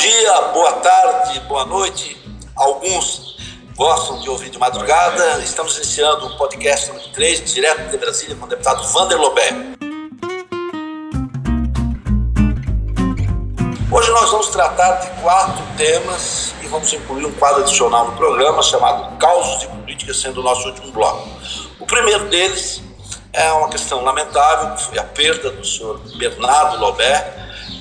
dia, boa tarde, boa noite. Alguns gostam de ouvir de madrugada. Estamos iniciando o podcast número 3, direto de Brasília, com o deputado Vander Lobé. Hoje nós vamos tratar de quatro temas e vamos incluir um quadro adicional no programa chamado Causos de Política, sendo o nosso último bloco. O primeiro deles é uma questão lamentável, que foi a perda do senhor Bernardo Lobé,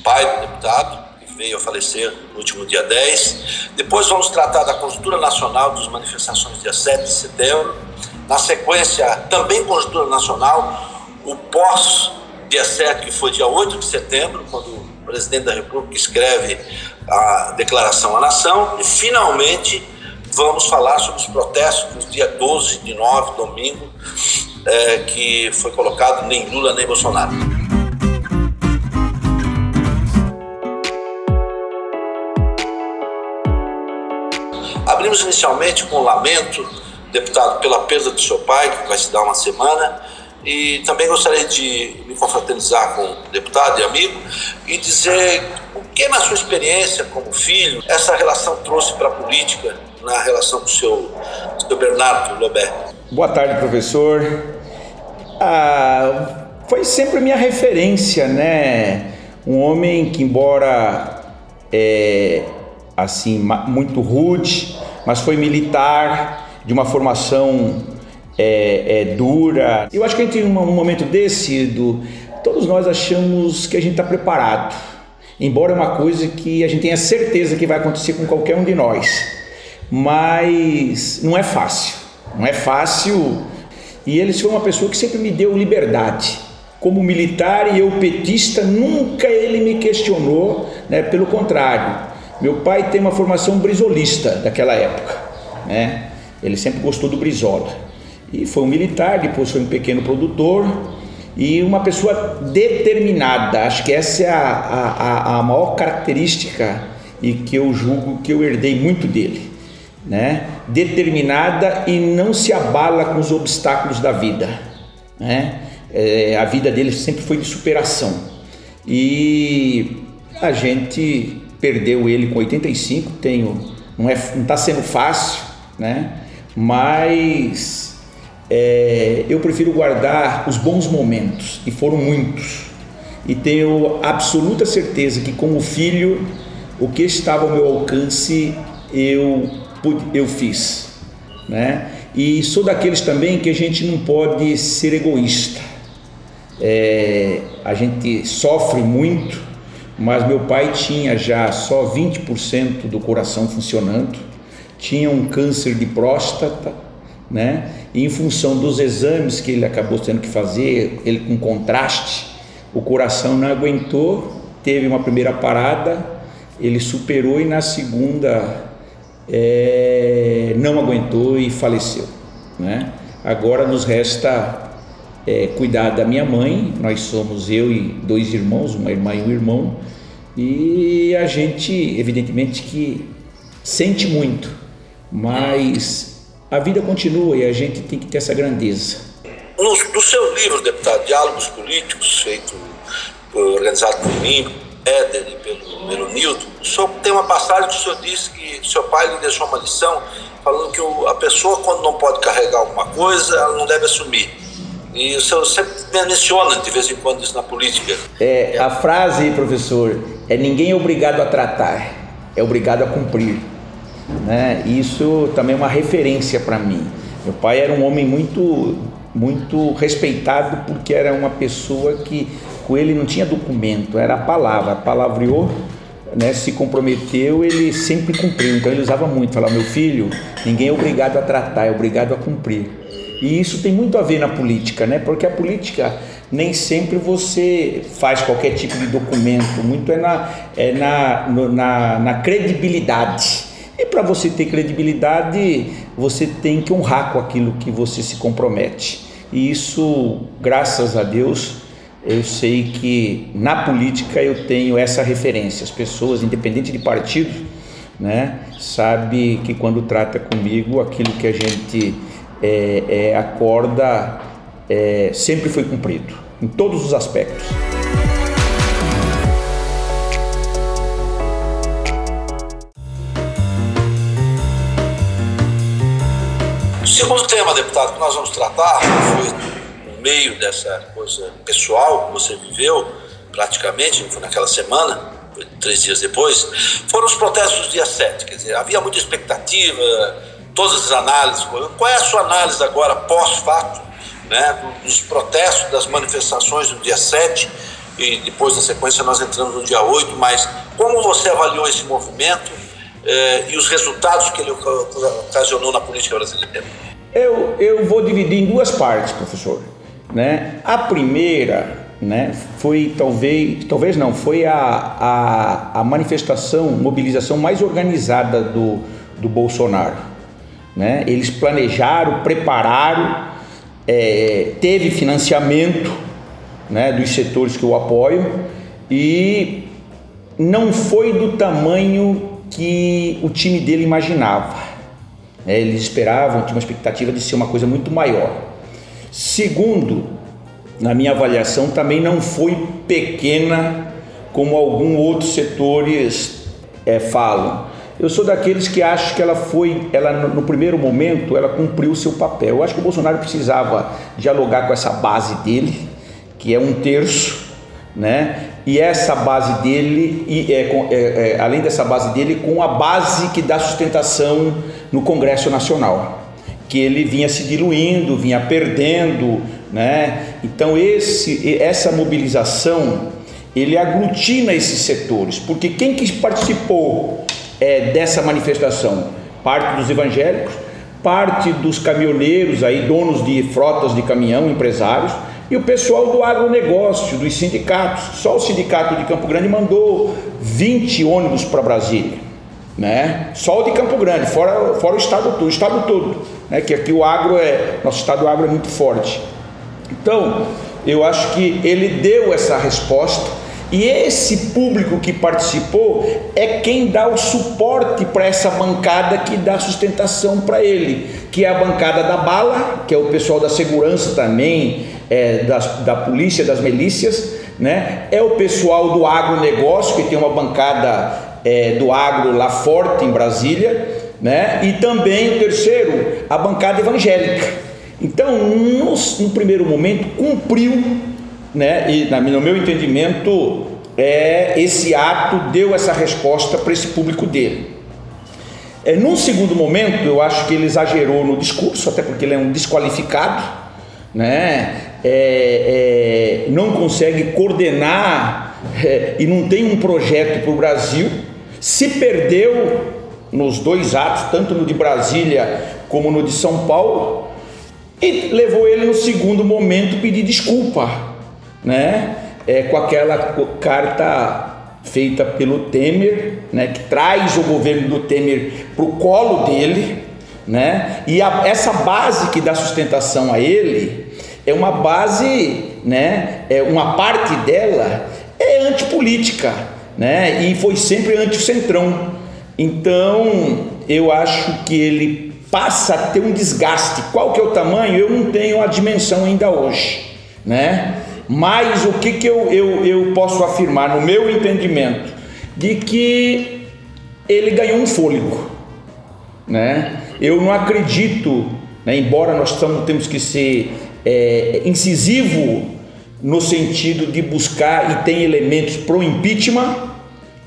pai do deputado, veio a falecer no último dia 10. Depois vamos tratar da conjuntura nacional das manifestações dia 7 de setembro. Na sequência, também conjuntura nacional, o pós dia 7, que foi dia 8 de setembro, quando o presidente da República escreve a declaração à nação. E finalmente vamos falar sobre os protestos do dia 12 de 9, domingo, é, que foi colocado nem Lula nem Bolsonaro. Abrimos inicialmente com um lamento, deputado, pela perda do seu pai, que vai se dar uma semana, e também gostaria de me confraternizar com o deputado e amigo e dizer o que, na sua experiência como filho, essa relação trouxe para a política na relação com o seu, seu Bernardo Lobé. Boa tarde, professor. Ah, foi sempre minha referência, né? Um homem que, embora é, assim muito rude, mas foi militar, de uma formação é, é, dura. Eu acho que a gente, num momento desse, do, todos nós achamos que a gente está preparado, embora é uma coisa que a gente tenha certeza que vai acontecer com qualquer um de nós, mas não é fácil, não é fácil. E ele foi uma pessoa que sempre me deu liberdade. Como militar e eu petista, nunca ele me questionou, né? pelo contrário, meu pai tem uma formação brisolista daquela época, né? Ele sempre gostou do Brizola. E foi um militar, depois foi um pequeno produtor e uma pessoa determinada. Acho que essa é a, a, a maior característica e que eu julgo que eu herdei muito dele. Né? Determinada e não se abala com os obstáculos da vida. Né? É, a vida dele sempre foi de superação. E a gente perdeu ele com 85, tenho, não está não tá sendo fácil, né? mas é, eu prefiro guardar os bons momentos, e foram muitos, e tenho absoluta certeza que como filho, o que estava ao meu alcance, eu, eu fiz. Né? E sou daqueles também que a gente não pode ser egoísta. É, a gente sofre muito mas meu pai tinha já só 20% do coração funcionando, tinha um câncer de próstata, né? E em função dos exames que ele acabou tendo que fazer, ele com contraste, o coração não aguentou, teve uma primeira parada, ele superou e na segunda é, não aguentou e faleceu, né? Agora nos resta é, cuidar da minha mãe, nós somos eu e dois irmãos, uma irmã e um irmão, e a gente, evidentemente, que sente muito, mas a vida continua e a gente tem que ter essa grandeza. No, no seu livro, deputado, Diálogos Políticos, feito, organizado por mim, Éder e pelo, pelo Nilton, o senhor tem uma passagem que o senhor disse que seu pai lhe deixou uma lição, falando que o, a pessoa, quando não pode carregar alguma coisa, ela não deve assumir. E senhor sempre menciona de vez em quando isso na política. É, a frase, professor, é ninguém é obrigado a tratar, é obrigado a cumprir. Né? Isso também é uma referência para mim. Meu pai era um homem muito, muito respeitado porque era uma pessoa que com ele não tinha documento, era a palavra, palavreou, né, se comprometeu, ele sempre cumpriu. Então ele usava muito, falava, meu filho, ninguém é obrigado a tratar, é obrigado a cumprir. E isso tem muito a ver na política, né? Porque a política nem sempre você faz qualquer tipo de documento, muito é na, é na, no, na, na credibilidade. E para você ter credibilidade, você tem que honrar com aquilo que você se compromete. E isso, graças a Deus, eu sei que na política eu tenho essa referência. As pessoas, independente de partido, né, sabe que quando trata comigo, aquilo que a gente é, é, acorda é, sempre foi cumprido, em todos os aspectos. O segundo tema, deputado, que nós vamos tratar foi meio dessa coisa pessoal que você viveu, praticamente, naquela semana, três dias depois, foram os protestos do dia 7. Quer dizer, havia muita expectativa, todas as análises. Qual é a sua análise agora, pós-fato, né, dos protestos, das manifestações do dia 7? E depois, na sequência, nós entramos no dia 8. Mas como você avaliou esse movimento eh, e os resultados que ele ocasionou na política brasileira? Eu, eu vou dividir em duas partes, professor. Né? A primeira né, foi talvez, talvez não, foi a, a, a manifestação, mobilização mais organizada do, do Bolsonaro. Né? Eles planejaram, prepararam, é, teve financiamento né, dos setores que o apoiam e não foi do tamanho que o time dele imaginava. É, eles esperavam, tinha uma expectativa de ser uma coisa muito maior. Segundo, na minha avaliação, também não foi pequena como alguns outros setores é, falam. Eu sou daqueles que acho que ela foi, ela no primeiro momento, ela cumpriu o seu papel. Eu acho que o Bolsonaro precisava dialogar com essa base dele, que é um terço, né? E essa base dele, e, é, é, é, além dessa base dele, com a base que dá sustentação no Congresso Nacional, que ele vinha se diluindo, vinha perdendo né? Então esse, essa mobilização ele aglutina esses setores, porque quem que participou é, dessa manifestação? Parte dos evangélicos, parte dos caminhoneiros aí, donos de frotas de caminhão, empresários, e o pessoal do agronegócio, dos sindicatos. Só o sindicato de Campo Grande mandou 20 ônibus para Brasília. Né? Só o de Campo Grande, fora, fora o estado todo, o estado todo, né? que aqui o agro é, nosso estado do agro é muito forte. Então, eu acho que ele deu essa resposta e esse público que participou é quem dá o suporte para essa bancada que dá sustentação para ele, que é a bancada da bala, que é o pessoal da segurança também, é, das, da polícia, das milícias, né? é o pessoal do agronegócio, que tem uma bancada é, do agro lá forte em Brasília, né? e também o terceiro, a bancada evangélica então, no, no primeiro momento, cumpriu, né, e no meu entendimento, é, esse ato deu essa resposta para esse público dele. É, num segundo momento, eu acho que ele exagerou no discurso, até porque ele é um desqualificado, né? É, é, não consegue coordenar é, e não tem um projeto para o Brasil, se perdeu nos dois atos, tanto no de Brasília como no de São Paulo, e levou ele no segundo momento pedir desculpa, né? É, com aquela carta feita pelo Temer, né? Que traz o governo do Temer para o colo dele, né? E a, essa base que dá sustentação a ele é uma base, né? É uma parte dela é antipolítica, né? E foi sempre anti-centrão. Então, eu acho que ele passa a ter um desgaste. Qual que é o tamanho? Eu não tenho a dimensão ainda hoje, né? Mas o que, que eu, eu, eu posso afirmar no meu entendimento? De que ele ganhou um fôlego, né? Eu não acredito, né, embora nós estamos, temos que ser é, incisivo no sentido de buscar e tem elementos para o impeachment,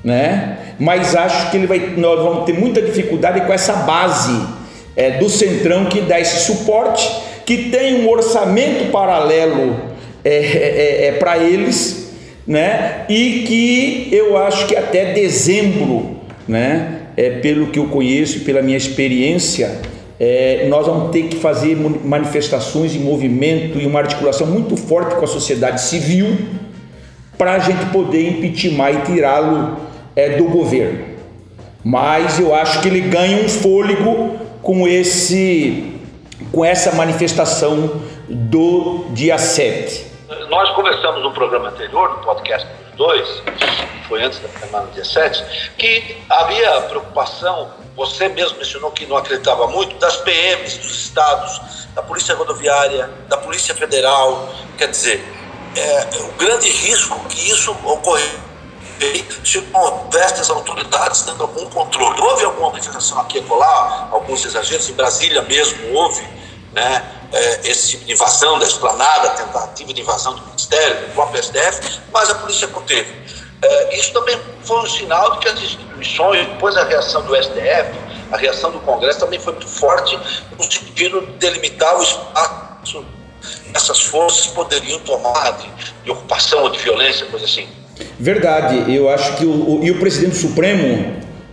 né? Mas acho que ele vai, nós vamos ter muita dificuldade com essa base é, do Centrão que dá esse suporte, que tem um orçamento paralelo é, é, é, é para eles, né? E que eu acho que até dezembro, né? É, pelo que eu conheço e pela minha experiência, é, nós vamos ter que fazer manifestações e movimento e uma articulação muito forte com a sociedade civil para a gente poder impeachment e tirá-lo é, do governo. Mas eu acho que ele ganha um fôlego com esse com essa manifestação do dia 7. Nós conversamos no programa anterior, no podcast dos dois, foi antes da semana do dia 7, que havia preocupação, você mesmo mencionou que não acreditava muito, das PMs dos estados, da Polícia Rodoviária, da Polícia Federal, quer dizer, é, o grande risco que isso ocorreu se houvesse autoridades tendo algum controle. Houve alguma manifestação aqui e lá, alguns exageros, em Brasília mesmo houve, né, é, esse tipo de invasão da esplanada, tentativa de invasão do Ministério, do próprio STF, mas a polícia conteve. É, isso também foi um sinal de que as instituições, depois a reação do STF, a reação do Congresso também foi muito forte no sentido de delimitar o espaço essas forças poderiam tomar de, de ocupação ou de violência, coisa assim. Verdade, eu acho que o, o, e o presidente Supremo,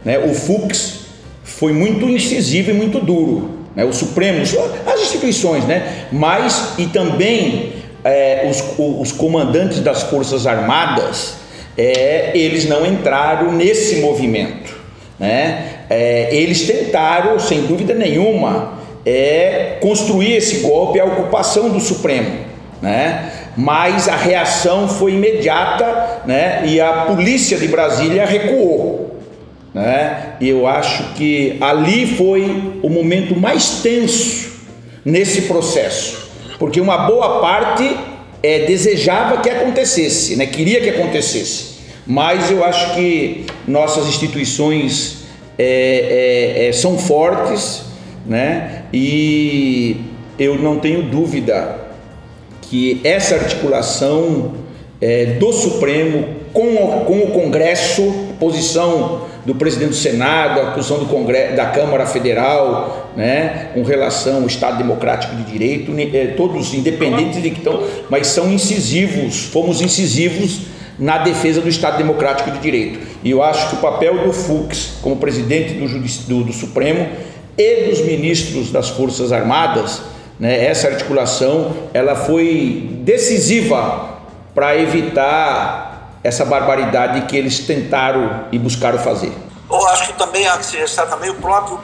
né, o Fux, foi muito incisivo e muito duro. Né, o Supremo, as instituições, né, mas e também é, os, os comandantes das Forças Armadas, é, eles não entraram nesse movimento. Né? É, eles tentaram, sem dúvida nenhuma, é, construir esse golpe, a ocupação do Supremo. Né? Mas a reação foi imediata né? e a polícia de Brasília recuou. Né? E eu acho que ali foi o momento mais tenso nesse processo, porque uma boa parte é, desejava que acontecesse, né? queria que acontecesse. Mas eu acho que nossas instituições é, é, é, são fortes, né? E eu não tenho dúvida que essa articulação é, do Supremo com o, com o Congresso, posição do presidente do Senado, a posição do Congresso, da Câmara Federal, né, com relação ao Estado Democrático de Direito, é, todos independentes de que estão, mas são incisivos, fomos incisivos na defesa do Estado Democrático de Direito. E eu acho que o papel do Fux, como presidente do, do, do Supremo e dos ministros das Forças Armadas, né, essa articulação, ela foi decisiva para evitar essa barbaridade que eles tentaram e buscaram fazer. Eu acho que também está também o próprio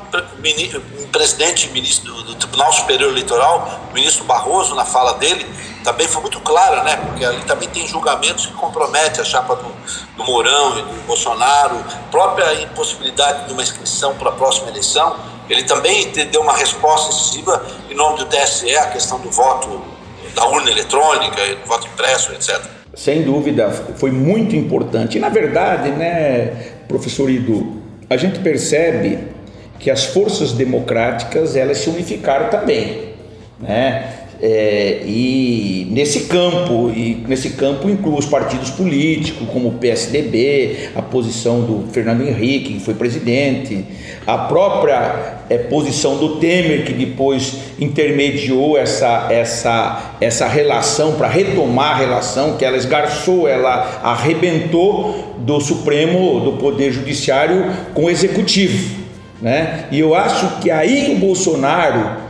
presidente ministro do Tribunal Superior Eleitoral, o ministro Barroso, na fala dele, também foi muito clara, né? Porque ali também tem julgamentos que comprometem a chapa do, do Mourão e do Bolsonaro, própria impossibilidade de uma inscrição para a próxima eleição. Ele também deu uma resposta incisiva em nome do TSE, a questão do voto da urna eletrônica, do voto impresso, etc. Sem dúvida, foi muito importante. E na verdade, né, professor Ido, a gente percebe que as forças democráticas elas se unificaram também, né? É, e nesse campo, e nesse campo inclui os partidos políticos, como o PSDB, a posição do Fernando Henrique, que foi presidente, a própria é, posição do Temer, que depois intermediou essa, essa, essa relação para retomar a relação, que ela esgarçou, ela arrebentou do Supremo, do Poder Judiciário com o Executivo. Né? E eu acho que aí o Bolsonaro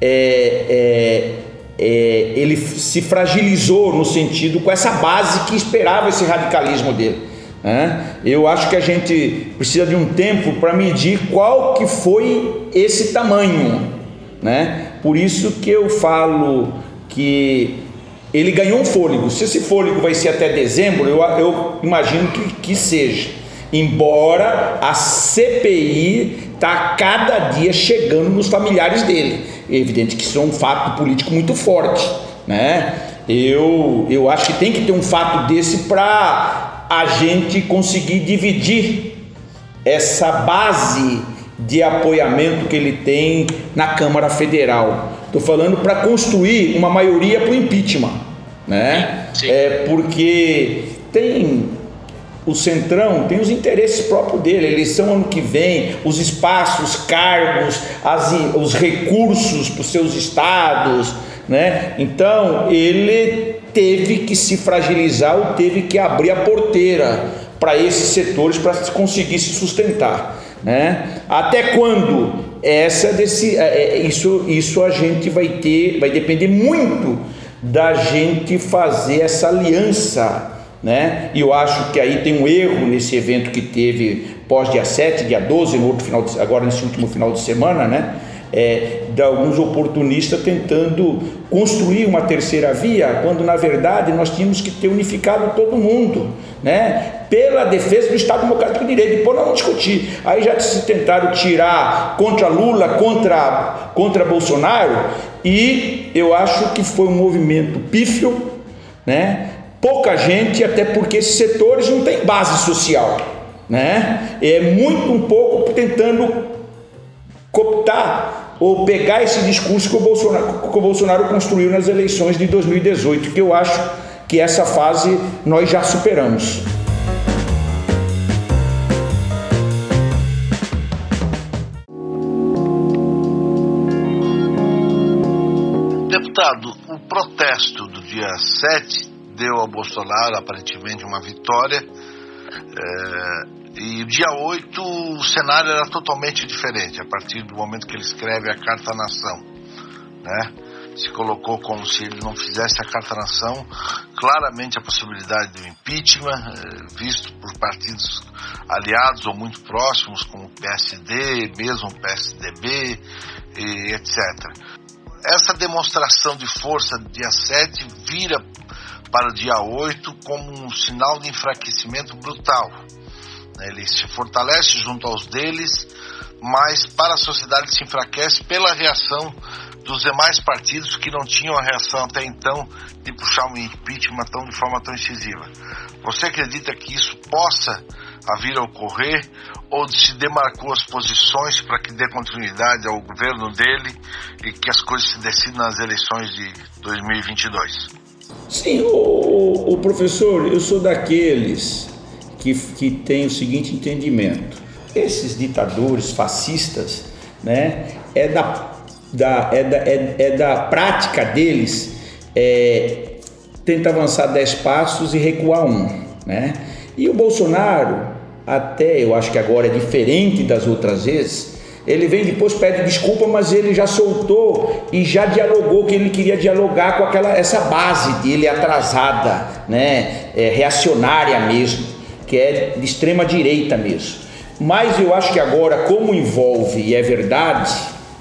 é, é, é, ele se fragilizou no sentido com essa base que esperava esse radicalismo dele. Né? Eu acho que a gente precisa de um tempo para medir qual que foi esse tamanho. Né? Por isso que eu falo que ele ganhou um fôlego. Se esse fôlego vai ser até dezembro, eu, eu imagino que, que seja. Embora a CPI está cada dia chegando nos familiares dele. É evidente que isso é um fato político muito forte, né? Eu, eu acho que tem que ter um fato desse para a gente conseguir dividir essa base de apoiamento que ele tem na Câmara Federal. Estou falando para construir uma maioria para o impeachment, né? Sim. É porque tem o Centrão tem os interesses próprios dele, eleição ano que vem, os espaços, cargos, as, os recursos para os seus estados, né? Então ele teve que se fragilizar ou teve que abrir a porteira para esses setores para conseguir se sustentar, né? Até quando essa desse, é, é, isso, isso a gente vai ter, vai depender muito da gente fazer essa aliança né? E eu acho que aí tem um erro nesse evento que teve pós dia 7, dia 12, no outro final de, agora nesse último final de semana, né? É, de alguns oportunistas tentando construir uma terceira via, quando na verdade nós tínhamos que ter unificado todo mundo, né? Pela defesa do Estado Democrático de Direito. Depois não vamos discutir. Aí já se tentaram tirar contra Lula, contra, contra Bolsonaro, e eu acho que foi um movimento pífio, né? Pouca gente, até porque esses setores não têm base social, né? É muito um pouco tentando cooptar ou pegar esse discurso que o Bolsonaro, que o Bolsonaro construiu nas eleições de 2018, que eu acho que essa fase nós já superamos. Deputado, o protesto do dia 7 deu ao Bolsonaro aparentemente uma vitória. É, e dia 8 o cenário era totalmente diferente, a partir do momento que ele escreve a Carta Nação. Né? Se colocou como se ele não fizesse a Carta Nação, claramente a possibilidade do impeachment, é, visto por partidos aliados ou muito próximos, como o PSD, mesmo o PSDB, etc. Essa demonstração de força dia 7 vira para o dia 8 como um sinal de enfraquecimento brutal. Ele se fortalece junto aos deles, mas para a sociedade se enfraquece pela reação dos demais partidos que não tinham a reação até então de puxar um impeachment tão, de forma tão incisiva. Você acredita que isso possa vir a ocorrer ou se demarcou as posições para que dê continuidade ao governo dele e que as coisas se decidam nas eleições de 2022? Sim, o, o professor, eu sou daqueles que, que tem o seguinte entendimento: esses ditadores fascistas, né, é da, da, é da, é, é da prática deles é, tenta avançar dez passos e recuar um, né? E o Bolsonaro, até eu acho que agora é diferente das outras vezes, ele vem depois, pede desculpa, mas ele já soltou e já dialogou que ele queria dialogar com aquela essa base dele atrasada, né, é, reacionária mesmo, que é de extrema direita mesmo. Mas eu acho que agora, como envolve e é verdade,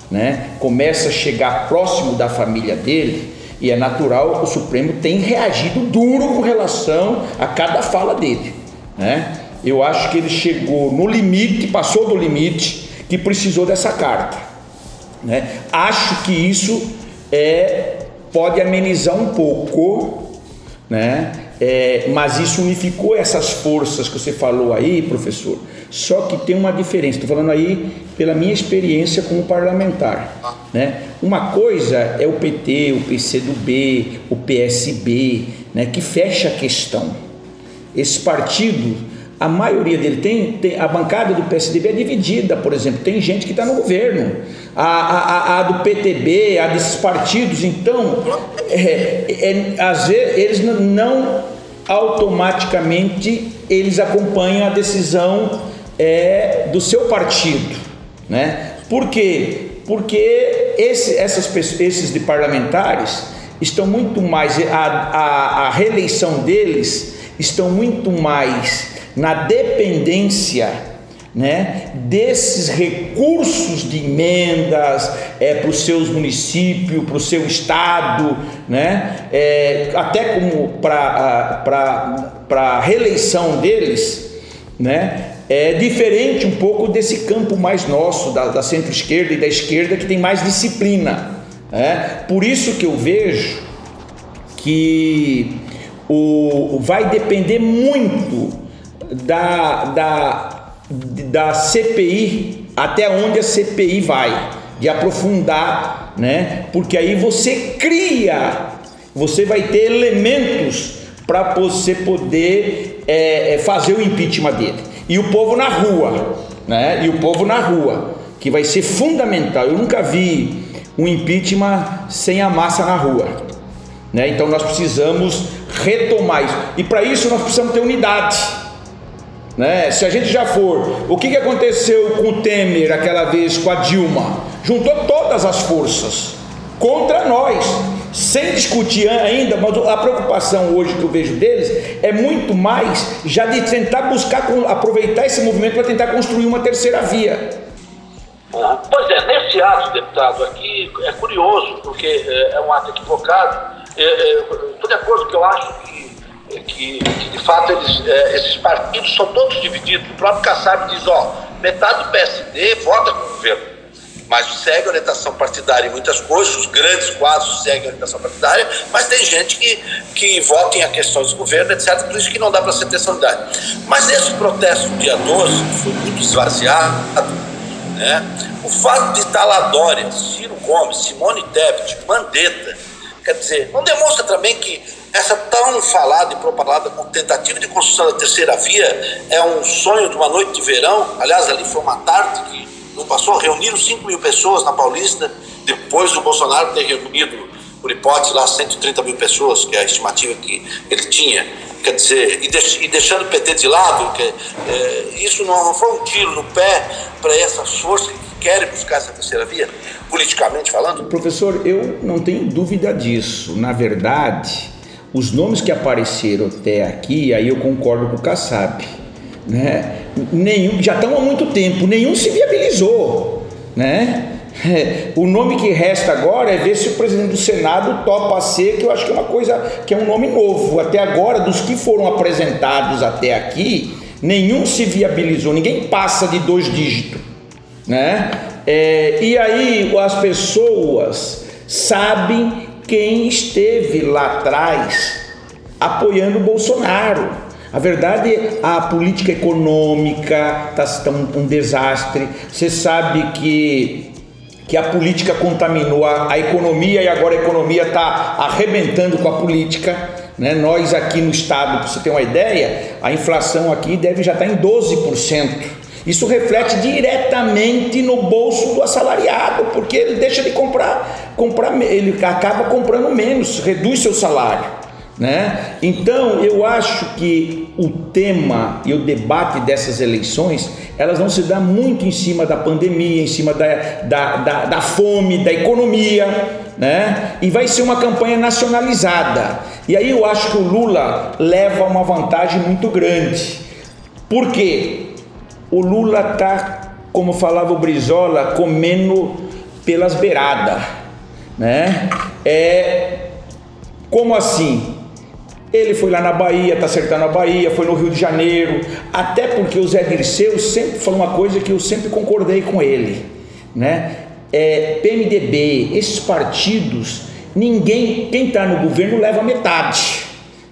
né, começa a chegar próximo da família dele, e é natural, o Supremo tem reagido duro com relação a cada fala dele. Né? Eu acho que ele chegou no limite, passou do limite, que precisou dessa carta. Né? Acho que isso é, pode amenizar um pouco, né? É, mas isso unificou essas forças que você falou aí, professor. Só que tem uma diferença. Estou falando aí pela minha experiência como parlamentar. Né? Uma coisa é o PT, o PCdoB, o PSB, né, que fecha a questão. Esses partidos a maioria dele tem, tem, a bancada do PSDB é dividida, por exemplo, tem gente que está no governo, a, a, a, do PTB, a desses partidos, então, é, é, às vezes eles não automaticamente eles acompanham a decisão é, do seu partido, né? Por quê? Porque esse, essas, esses de parlamentares estão muito mais a, a, a reeleição deles estão muito mais na dependência né, desses recursos de emendas é, para os seus municípios, para o seu estado, né, é, até como para a reeleição deles, né, é diferente um pouco desse campo mais nosso, da, da centro-esquerda e da esquerda, que tem mais disciplina. Né? Por isso que eu vejo que o, vai depender muito da, da, da CPI, até onde a CPI vai, de aprofundar, né? Porque aí você cria, você vai ter elementos para você poder é, é, fazer o impeachment dele. E o povo na rua, né? E o povo na rua, que vai ser fundamental. Eu nunca vi um impeachment sem a massa na rua. Né? Então nós precisamos retomar isso. E para isso nós precisamos ter unidade. Né? Se a gente já for, o que, que aconteceu com o Temer aquela vez com a Dilma? Juntou todas as forças contra nós, sem discutir ainda, mas a preocupação hoje que eu vejo deles é muito mais já de tentar buscar aproveitar esse movimento para tentar construir uma terceira via. Pois é, nesse ato, deputado, aqui é curioso, porque é, é um ato equivocado. Estou de acordo que eu acho que que, que de fato eles, é, esses partidos são todos divididos. O próprio Kassab diz, ó, metade do PSD vota com o governo, mas segue a orientação partidária em muitas coisas, os grandes quadros seguem a orientação partidária, mas tem gente que, que vota em questões do governo, etc. Por isso que não dá para ser ter unidade. Mas esse protesto do dia 12 foi muito esvaziado, Né? O fato de estar lá Dória, Ciro Gomes, Simone Tebet, Mandetta, quer dizer, não demonstra também que essa tão falada e propagada tentativa de construção da terceira via é um sonho de uma noite de verão. Aliás, ali foi uma tarde que não passou, reuniram 5 mil pessoas na Paulista, depois do Bolsonaro ter reunido, por hipótese, lá 130 mil pessoas, que é a estimativa que ele tinha. Quer dizer, e, deix, deixando o PT de lado, que, é, isso não, foi um tiro no pé para essas forças que querem buscar essa terceira via, politicamente falando? Professor, eu não tenho dúvida disso. Na verdade, os nomes que apareceram até aqui, aí eu concordo com o Kassab, né? Nenhum, já estão há muito tempo, nenhum se viabilizou, né? O nome que resta agora é ver se o presidente do Senado topa ser, que eu acho que é uma coisa que é um nome novo. Até agora, dos que foram apresentados até aqui, nenhum se viabilizou, ninguém passa de dois dígitos, né? É, e aí as pessoas sabem quem esteve lá atrás apoiando o Bolsonaro. A verdade, a política econômica está um, um desastre. Você sabe que, que a política contaminou a, a economia e agora a economia está arrebentando com a política. Né? Nós aqui no estado, para você ter uma ideia, a inflação aqui deve já estar tá em 12%. Isso reflete diretamente no bolso do assalariado, porque ele deixa de comprar, comprar ele acaba comprando menos, reduz seu salário. Né? Então eu acho que o tema e o debate dessas eleições elas vão se dar muito em cima da pandemia, em cima da, da, da, da fome, da economia, né? E vai ser uma campanha nacionalizada. E aí eu acho que o Lula leva uma vantagem muito grande. Por quê? O Lula está, como falava o Brizola, comendo pelas beiradas, né? É como assim? Ele foi lá na Bahia, está acertando a Bahia, foi no Rio de Janeiro, até porque o Zé Dirceu sempre falou uma coisa que eu sempre concordei com ele, né? É, PMDB, esses partidos, ninguém, quem está no governo leva metade,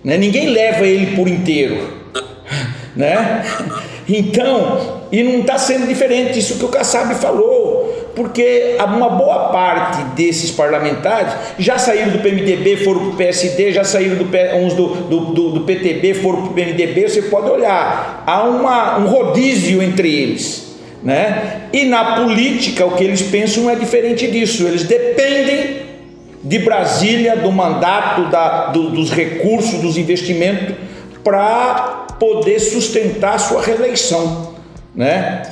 né? Ninguém leva ele por inteiro, né? Então, e não está sendo diferente isso que o Kassab falou, porque uma boa parte desses parlamentares já saíram do PMDB, foram para o PSD, já saíram do, uns do, do, do, do PTB, foram para o PMDB, você pode olhar, há uma, um rodízio entre eles. Né? E na política o que eles pensam é diferente disso, eles dependem de Brasília, do mandato, da, do, dos recursos, dos investimentos, para poder sustentar a sua reeleição, né?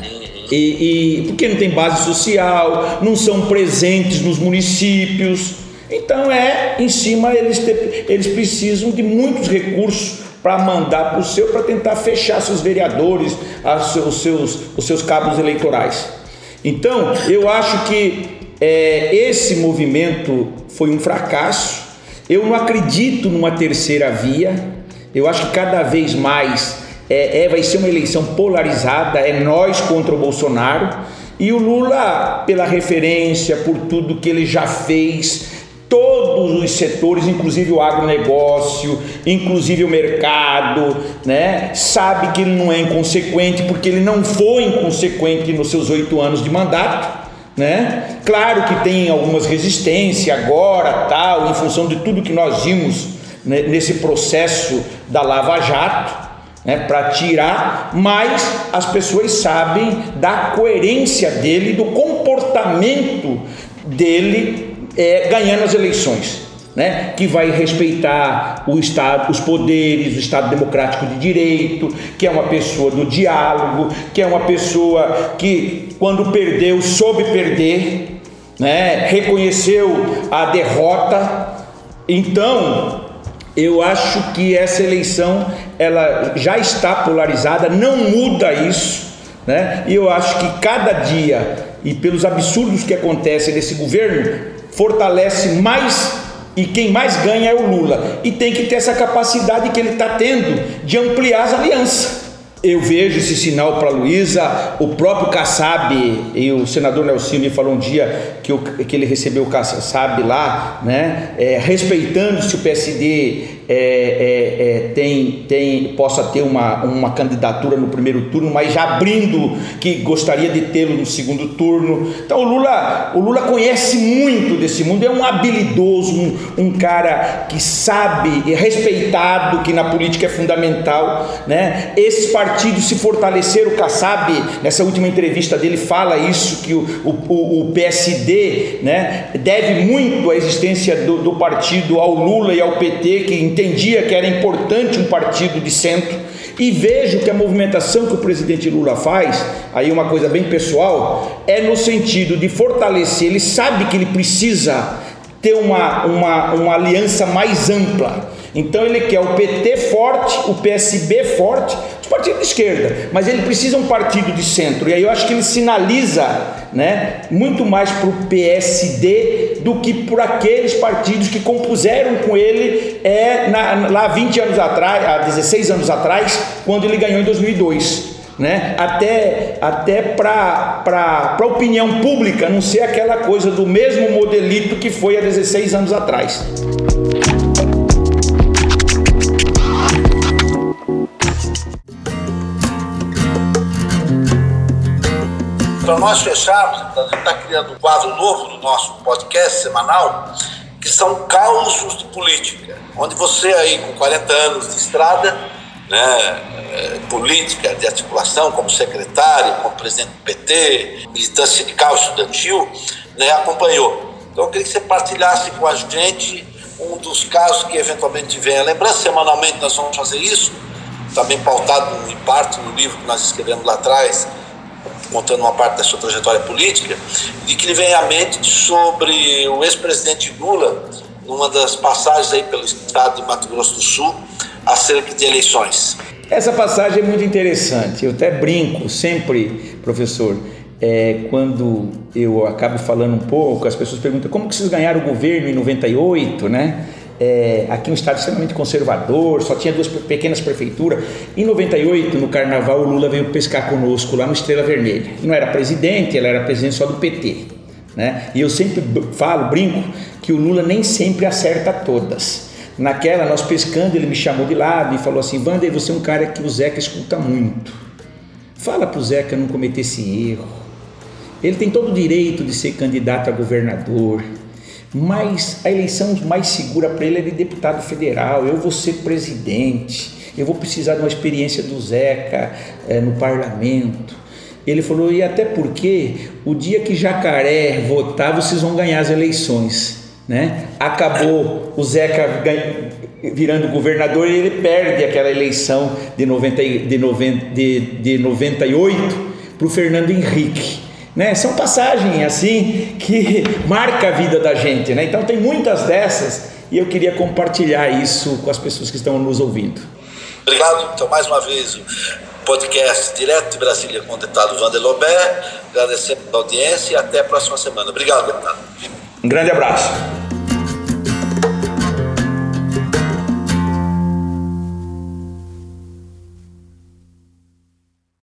E, e, porque não tem base social, não são presentes nos municípios, então é em cima eles, eles precisam de muitos recursos para mandar para o seu para tentar fechar seus vereadores, os seus, os seus cabos eleitorais. Então eu acho que é, esse movimento foi um fracasso. Eu não acredito numa terceira via. Eu acho que cada vez mais é, é, vai ser uma eleição polarizada, é nós contra o Bolsonaro. E o Lula, pela referência, por tudo que ele já fez, todos os setores, inclusive o agronegócio, inclusive o mercado, né, sabe que ele não é inconsequente, porque ele não foi inconsequente nos seus oito anos de mandato. Né? Claro que tem algumas resistências agora, tal, em função de tudo que nós vimos né, nesse processo da Lava Jato, né, para tirar, mas as pessoas sabem da coerência dele, do comportamento dele é, ganhando as eleições. Né, que vai respeitar o Estado, os poderes, o Estado democrático de direito, que é uma pessoa do diálogo, que é uma pessoa que, quando perdeu, soube perder, né, reconheceu a derrota. Então, eu acho que essa eleição ela já está polarizada, não muda isso, né? E eu acho que cada dia e pelos absurdos que acontecem nesse governo fortalece mais e quem mais ganha é o Lula e tem que ter essa capacidade que ele está tendo de ampliar as alianças. Eu vejo esse sinal para Luísa, o próprio Kassab, e o senador Nelson me falou um dia que, que ele recebeu o Kassab lá, né, é, respeitando se o PSD é, é, é, tem, tem, possa ter uma, uma candidatura no primeiro turno, mas já abrindo que gostaria de tê-lo no segundo turno. Então o Lula, o Lula conhece muito desse mundo, é um habilidoso, um, um cara que sabe, é respeitado, que na política é fundamental. Né? Esses partidos se fortaleceram, o Kassab, nessa última entrevista dele, fala isso, que o, o, o PSD né, deve muito a existência do, do partido ao Lula e ao PT, que entendia que era importante um partido de centro, e vejo que a movimentação que o presidente Lula faz, aí uma coisa bem pessoal, é no sentido de fortalecer, ele sabe que ele precisa ter uma, uma, uma aliança mais ampla. Então ele quer o PT forte, o PSB forte, os partidos de esquerda, mas ele precisa um partido de centro. E aí eu acho que ele sinaliza né, muito mais para o PSD do que por aqueles partidos que compuseram com ele é, na, lá 20 anos atrás, há 16 anos atrás, quando ele ganhou em 2002. Né? até, até para a opinião pública não ser aquela coisa do mesmo modelito que foi há 16 anos atrás. Para nós fecharmos, a gente está criando um quadro novo no nosso podcast semanal, que são causos de política, onde você aí com 40 anos de estrada, né, é, política, de articulação, como secretário, como presidente do PT, militância sindical, estudantil, né, acompanhou. Então eu queria que você partilhasse com a gente um dos casos que eventualmente venha. Lembrando, semanalmente nós vamos fazer isso, também pautado em parte no livro que nós escrevemos lá atrás, contando uma parte da sua trajetória política, e que lhe vem à mente sobre o ex-presidente Lula, numa das passagens aí pelo estado de Mato Grosso do Sul, acerca de eleições. Essa passagem é muito interessante. Eu até brinco sempre, professor, é, quando eu acabo falando um pouco, as pessoas perguntam como que vocês ganharam o governo em 98, né? É, aqui um estado extremamente conservador, só tinha duas pequenas prefeituras. Em 98, no carnaval, o Lula veio pescar conosco lá no Estrela Vermelha. Não era presidente, ela era presidente só do PT. Né? E eu sempre falo, brinco, que o Lula nem sempre acerta todas. Naquela, nós pescando, ele me chamou de lado e falou assim: Wander, você é um cara que o Zeca escuta muito. Fala para o Zeca não cometer esse erro. Ele tem todo o direito de ser candidato a governador mas a eleição mais segura para ele é de deputado federal. Eu vou ser presidente, eu vou precisar de uma experiência do Zeca é, no parlamento. Ele falou, e até porque o dia que Jacaré votar, vocês vão ganhar as eleições. Né? Acabou o Zeca virando governador e ele perde aquela eleição de, 90, de, 90, de, de 98 para o Fernando Henrique. Né? São passagens assim que marca a vida da gente, né? Então tem muitas dessas e eu queria compartilhar isso com as pessoas que estão nos ouvindo. Obrigado. Então mais uma vez o podcast direto de Brasília com o deputado Wander Lobé, agradecendo a audiência e até a próxima semana. Obrigado, deputado. Um grande abraço.